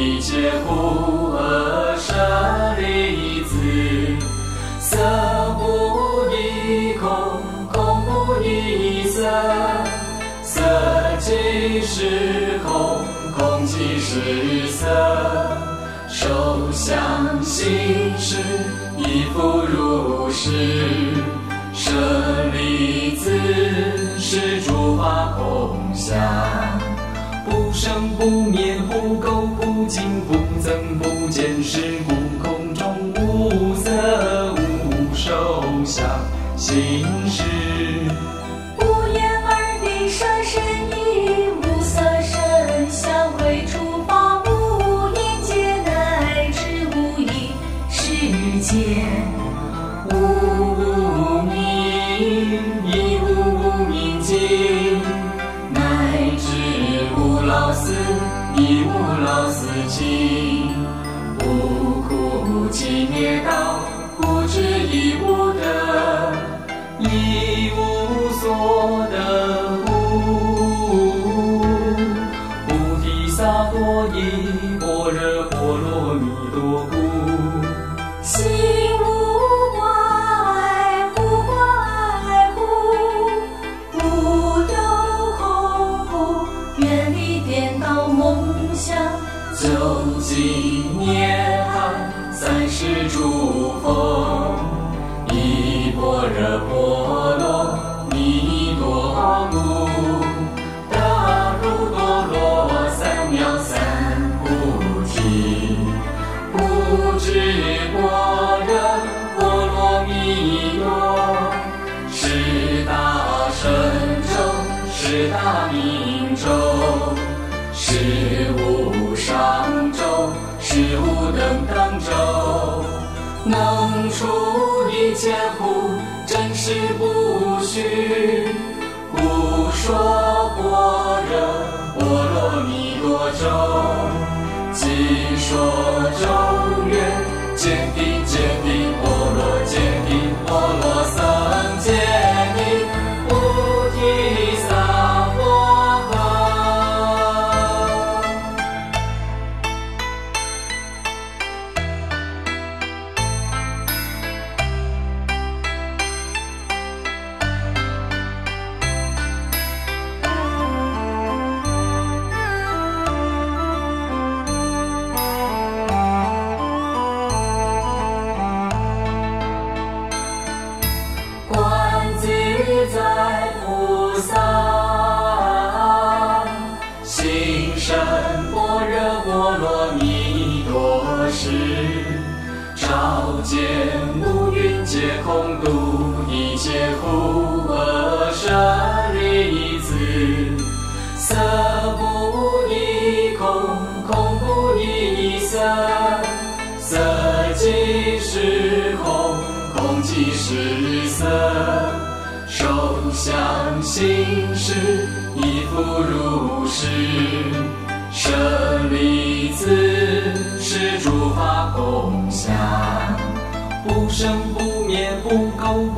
一切苦厄舍利子。色不异空，空不异色。色即是空，空即是色。受想行识，亦复如是。舍利子，是诸法空相。不生不灭，不垢不净，不增不苦集灭道，不知亦无得，亦无所得故。菩提萨埵依般若波罗蜜多故，大如多罗三藐三菩提，故知般若波罗蜜多，是大神咒，是大明咒。是无上咒，是无等等咒，能除一切苦，说般若波罗蜜多咒，即说咒空，度一切苦厄舍利子。色不异空，空不异色。色即是空，空即是色。受想行识，亦复如是。舍利子，是诸法空相。不生不灭，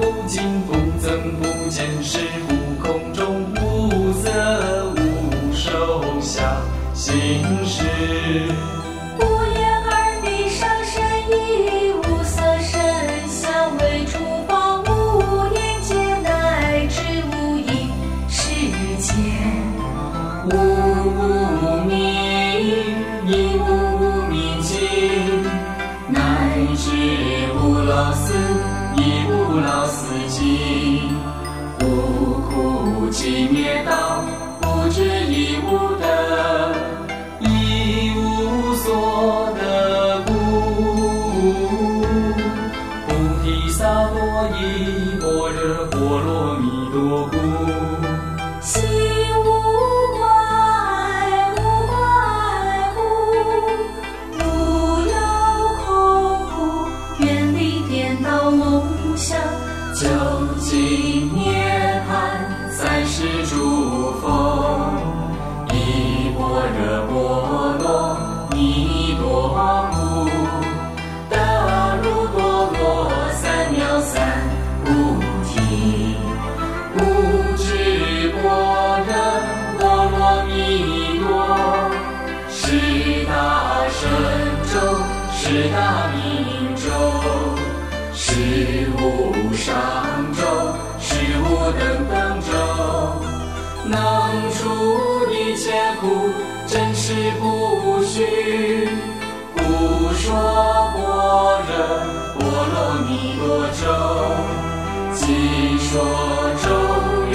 尽。无苦集灭道，不知亦无有纪念。苦，真实不虚。故说般若波罗蜜多咒，即说咒曰：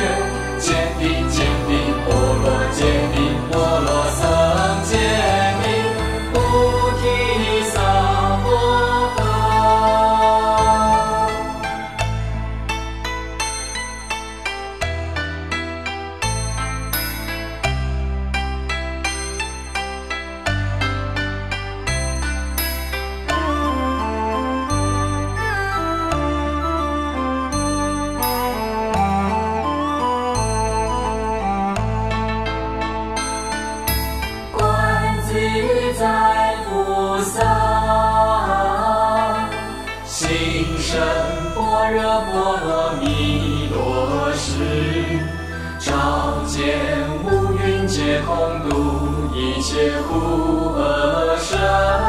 见五蕴皆空，度一切苦厄舍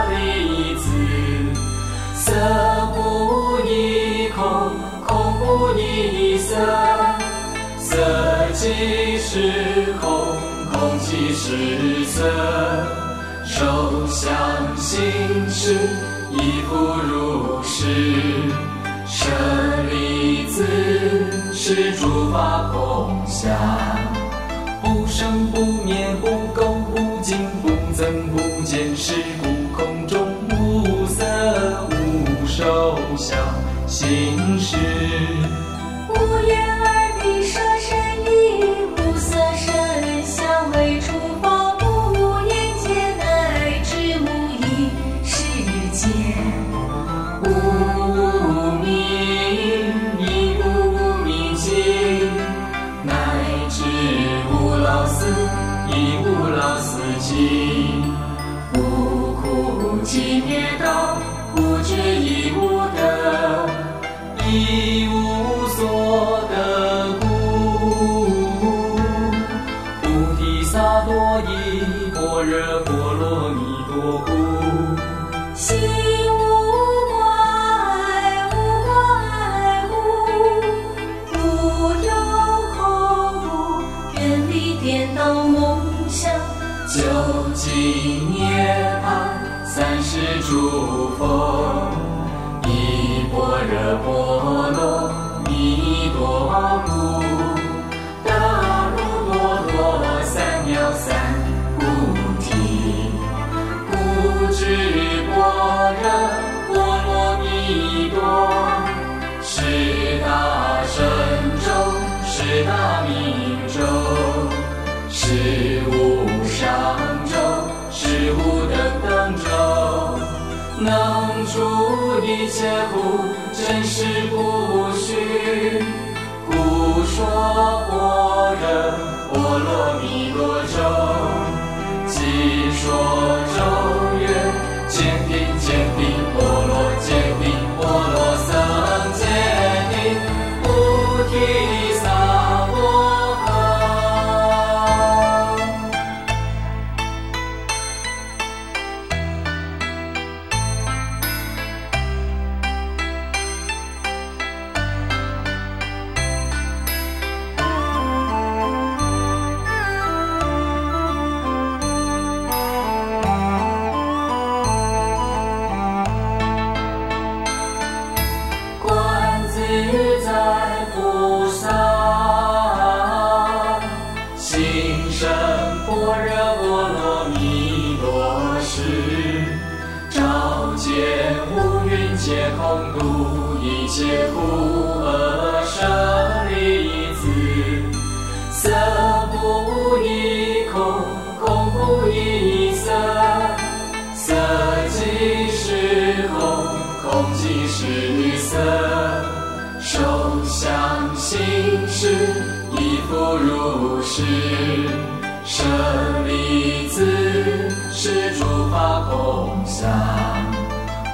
利子。色不异空，空不异色，色即是空，空即是色。受想行识，亦复如是。舍利子，是诸法空相。不灭，不垢不净，不增不减，是故空中。心。无苦集灭道，无智亦无得，亦无所得故。菩提萨埵依般若波罗蜜多故。心无挂碍，无挂碍故，无有空无，远离颠倒梦想。究竟涅槃，三世诸佛，依般若波罗蜜多故，大如多罗三藐三菩提，故知般若波罗蜜多，是大神咒，是大明咒。是一切苦，真实不虚。故说般若波罗蜜多咒，即说咒五蕴皆空，度一切苦厄舍利子。色不异空，空不异色，色即是空，空即是色。受想行识，亦复如是。舍利子，是诸法空相。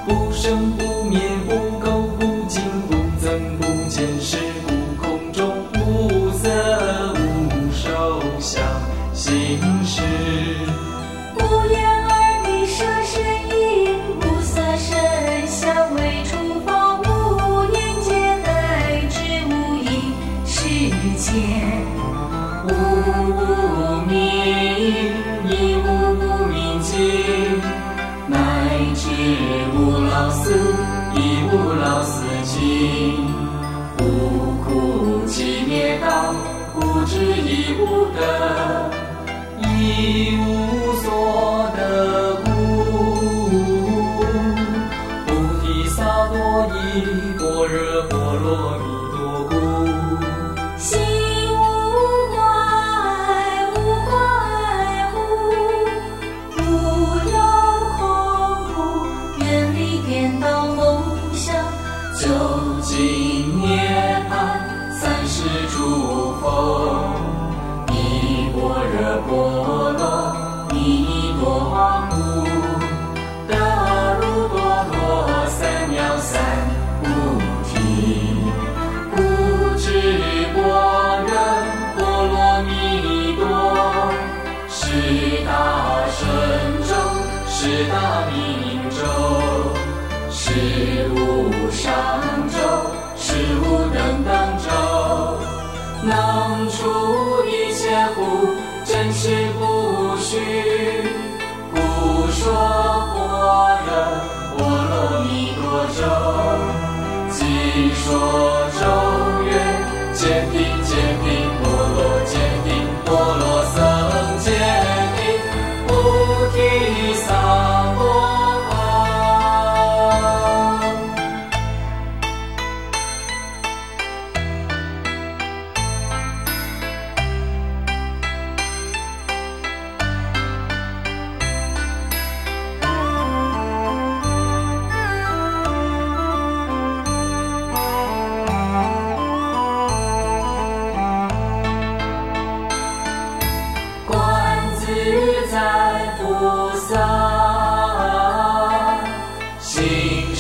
不生不灭，不垢不净，不增不减，是故空中无色无受想行识。无眼耳鼻舌身意，无色声香味触法，无眼界，乃至无意识界。无明亦无无明尽，乃至。老死，亦无老死尽，无苦集灭道，无智亦无得，一无是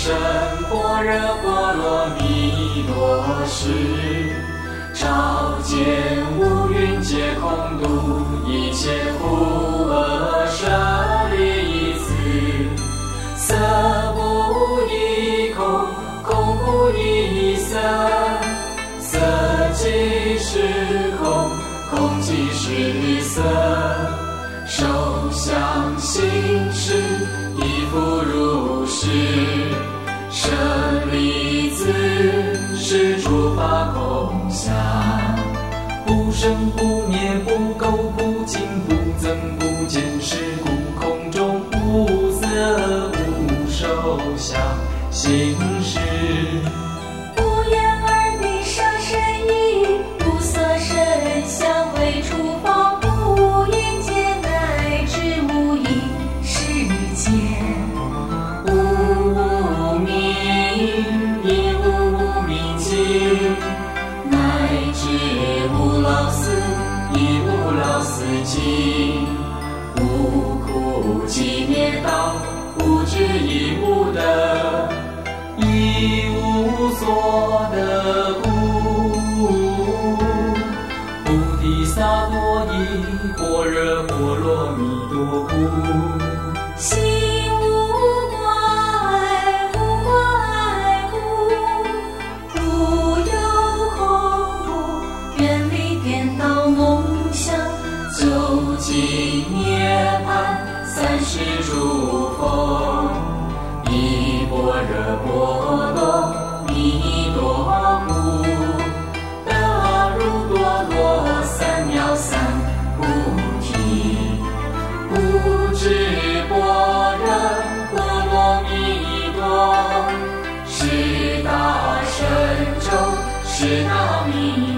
深般若波罗蜜多时，照见五蕴皆空，度一切苦厄舍利子。色不异空，空不异色，色即是空，空即是色。生不灭，不垢不净，不增不减，是故空中无色无受想行识。无眼耳鼻舌身意，无色声香味触法，无眼界乃至无意识界。无明，老死，亦无老死尽，无苦集灭道，无智亦无得，一无所得故。菩提萨埵依般若波罗蜜多故。是道明